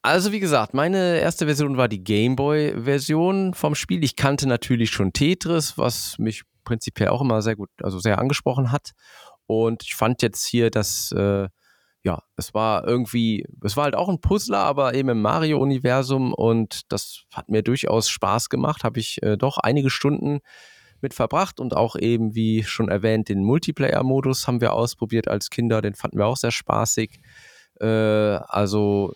also wie gesagt, meine erste Version war die Gameboy-Version vom Spiel. Ich kannte natürlich schon Tetris, was mich prinzipiell auch immer sehr gut, also sehr angesprochen hat. Und ich fand jetzt hier, dass äh, ja, es war irgendwie, es war halt auch ein Puzzler, aber eben im Mario-Universum und das hat mir durchaus Spaß gemacht, habe ich äh, doch einige Stunden mit verbracht und auch eben, wie schon erwähnt, den Multiplayer-Modus haben wir ausprobiert als Kinder, den fanden wir auch sehr spaßig. Äh, also,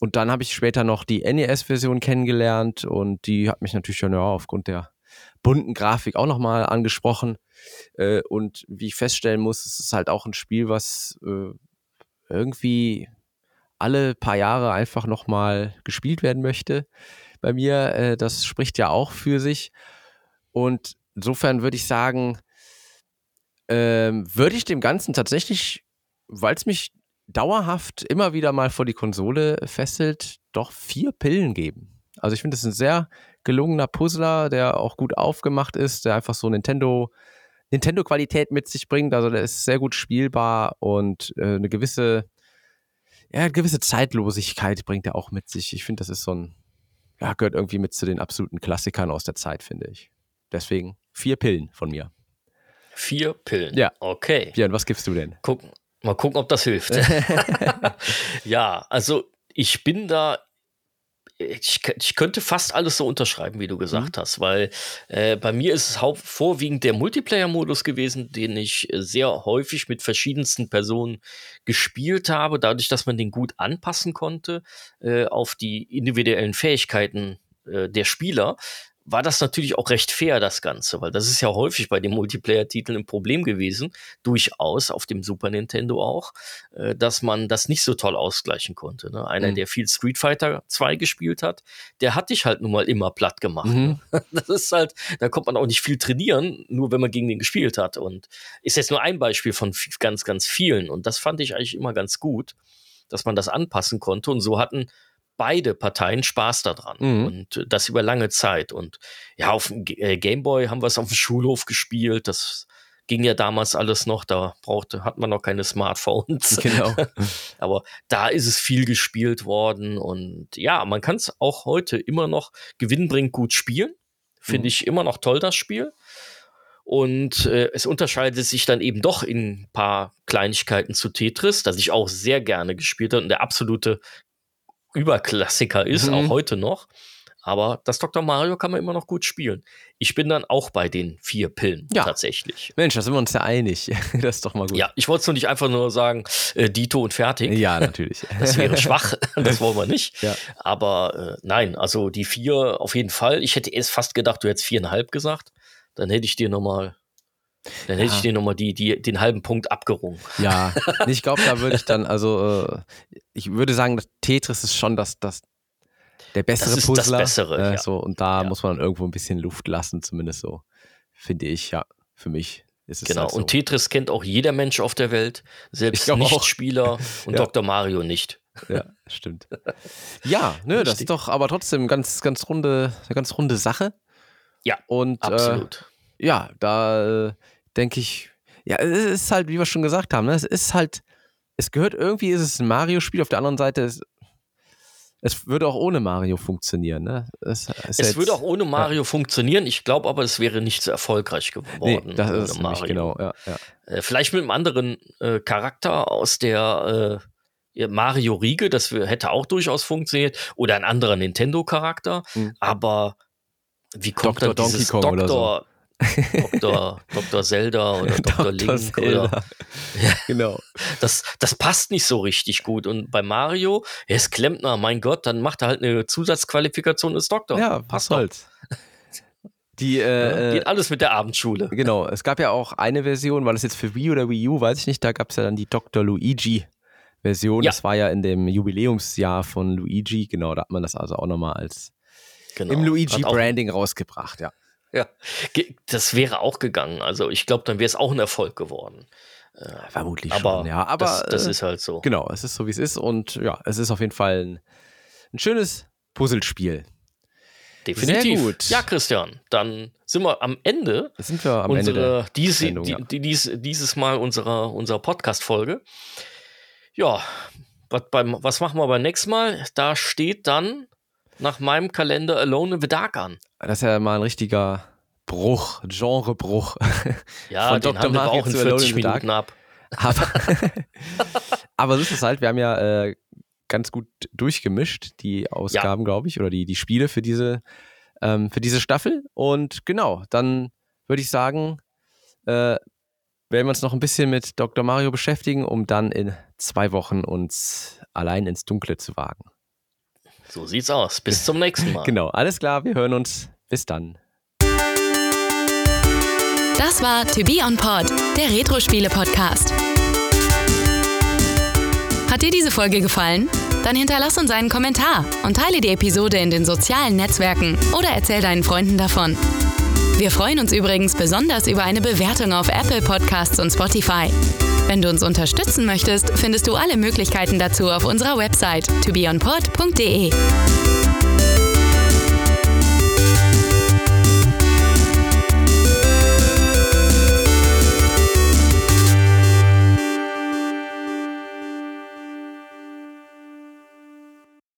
und dann habe ich später noch die NES-Version kennengelernt und die hat mich natürlich schon ja, aufgrund der bunten Grafik auch nochmal angesprochen. Äh, und wie ich feststellen muss, es ist halt auch ein Spiel, was äh, irgendwie alle paar Jahre einfach nochmal gespielt werden möchte. Bei mir, äh, das spricht ja auch für sich. Und insofern würde ich sagen, ähm, würde ich dem Ganzen tatsächlich, weil es mich dauerhaft immer wieder mal vor die Konsole fesselt, doch vier Pillen geben. Also ich finde, das ist ein sehr gelungener Puzzler, der auch gut aufgemacht ist, der einfach so Nintendo Nintendo-Qualität mit sich bringt. Also der ist sehr gut spielbar und äh, eine gewisse, ja, eine gewisse Zeitlosigkeit bringt er auch mit sich. Ich finde, das ist so ein, ja, gehört irgendwie mit zu den absoluten Klassikern aus der Zeit, finde ich. Deswegen vier Pillen von mir. Vier Pillen. Ja. Okay. Björn, was gibst du denn? Gucken. Mal gucken, ob das hilft. ja, also ich bin da ich, ich, könnte fast alles so unterschreiben, wie du gesagt mhm. hast, weil äh, bei mir ist es vorwiegend der Multiplayer-Modus gewesen, den ich äh, sehr häufig mit verschiedensten Personen gespielt habe, dadurch, dass man den gut anpassen konnte äh, auf die individuellen Fähigkeiten äh, der Spieler, war das natürlich auch recht fair, das Ganze, weil das ist ja häufig bei den Multiplayer-Titeln ein Problem gewesen, durchaus auf dem Super Nintendo auch, äh, dass man das nicht so toll ausgleichen konnte. Ne? Einer, mhm. der viel Street Fighter 2 gespielt hat, der hat dich halt nun mal immer platt gemacht. Mhm. Ne? Das ist halt, da kommt man auch nicht viel trainieren, nur wenn man gegen den gespielt hat. Und ist jetzt nur ein Beispiel von ganz, ganz vielen. Und das fand ich eigentlich immer ganz gut, dass man das anpassen konnte. Und so hatten beide Parteien Spaß daran mhm. und das über lange Zeit. Und ja, auf dem äh, Gameboy haben wir es auf dem Schulhof gespielt. Das ging ja damals alles noch, da brauchte, hat man noch keine Smartphones. Genau. Aber da ist es viel gespielt worden und ja, man kann es auch heute immer noch gewinnbringend gut spielen. Finde mhm. ich immer noch toll, das Spiel. Und äh, es unterscheidet sich dann eben doch in ein paar Kleinigkeiten zu Tetris, das ich auch sehr gerne gespielt habe und der absolute Überklassiker ist, mhm. auch heute noch. Aber das Dr. Mario kann man immer noch gut spielen. Ich bin dann auch bei den vier Pillen ja. tatsächlich. Mensch, da sind wir uns ja einig. das ist doch mal gut. Ja, ich wollte es nur nicht einfach nur sagen, äh, Dito und fertig. Ja, natürlich. Das wäre schwach. das wollen wir nicht. Ja. Aber äh, nein, also die vier auf jeden Fall. Ich hätte erst fast gedacht, du hättest viereinhalb gesagt. Dann hätte ich dir nochmal dann hätte ja. ich dir nochmal die, die, den halben Punkt abgerungen. Ja, ich glaube, da würde ich dann, also äh, ich würde sagen, Tetris ist schon das, das der bessere das ist Puzzler. Das bessere, äh, ja. so, und da ja. muss man dann irgendwo ein bisschen Luft lassen, zumindest so, finde ich, ja, für mich. Ist es genau, halt so. und Tetris kennt auch jeder Mensch auf der Welt, selbst Nichtspieler und. Dr. Mario nicht. Ja, stimmt. Ja, nö, das ist doch aber trotzdem ganz, ganz runde, eine ganz runde Sache. Ja, und, äh, absolut. Äh, ja, da äh, denke ich, ja, es ist halt, wie wir schon gesagt haben, ne, es ist halt, es gehört irgendwie, ist es ein Mario-Spiel, auf der anderen Seite ist, es würde auch ohne Mario funktionieren. Ne? Es, es jetzt, würde auch ohne Mario ja. funktionieren. Ich glaube aber, es wäre nicht so erfolgreich geworden. Nee, das ist Mario. genau. Ja, ja. Äh, vielleicht mit einem anderen äh, Charakter aus der äh, Mario-Riege, das hätte auch durchaus funktioniert. Oder ein anderer Nintendo-Charakter. Mhm. Aber wie kommt Dr. dann dieses Donkey Kong Doktor, Dr. Dr. Zelda oder Dr. Link Zelda. oder ja, genau. Das, das passt nicht so richtig gut. Und bei Mario, er ist Klempner, mein Gott, dann macht er halt eine Zusatzqualifikation als Doktor. Ja, passt halt. Die, äh, ja, geht alles mit der Abendschule. Genau, es gab ja auch eine Version, war das jetzt für Wii oder Wii U, weiß ich nicht, da gab es ja dann die Dr. Luigi Version. Ja. Das war ja in dem Jubiläumsjahr von Luigi, genau, da hat man das also auch nochmal als genau. im Luigi-Branding rausgebracht, ja. Ja, das wäre auch gegangen. Also ich glaube, dann wäre es auch ein Erfolg geworden. Äh, Vermutlich aber schon, ja. Aber das, das, äh, ist halt so. Genau, es ist so, wie es ist. Und ja, es ist auf jeden Fall ein, ein schönes Puzzlespiel. Definitiv. Sehr gut. Ja, Christian, dann sind wir am Ende. Sind wir am unsere, Ende diese, Sendung, die, die, dies, dieses Mal unserer, unserer Podcast-Folge. Ja, was, beim, was machen wir beim nächsten Mal? Da steht dann nach meinem Kalender Alone in the Dark an. Das ist ja mal ein richtiger Bruch, Genrebruch. Ja, von den Dr. haben wir auch in 40 in Minuten ab. Aber, aber so ist es halt, wir haben ja äh, ganz gut durchgemischt, die Ausgaben, ja. glaube ich, oder die, die Spiele für diese, ähm, für diese Staffel. Und genau, dann würde ich sagen, äh, werden wir uns noch ein bisschen mit Dr. Mario beschäftigen, um dann in zwei Wochen uns allein ins Dunkle zu wagen. So sieht's aus. Bis zum nächsten Mal. genau, alles klar, wir hören uns. Bis dann. Das war To Be On Pod, der Retro-Spiele-Podcast. Hat dir diese Folge gefallen? Dann hinterlass uns einen Kommentar und teile die Episode in den sozialen Netzwerken oder erzähl deinen Freunden davon. Wir freuen uns übrigens besonders über eine Bewertung auf Apple Podcasts und Spotify. Wenn du uns unterstützen möchtest, findest du alle Möglichkeiten dazu auf unserer Website tobeonpod.de.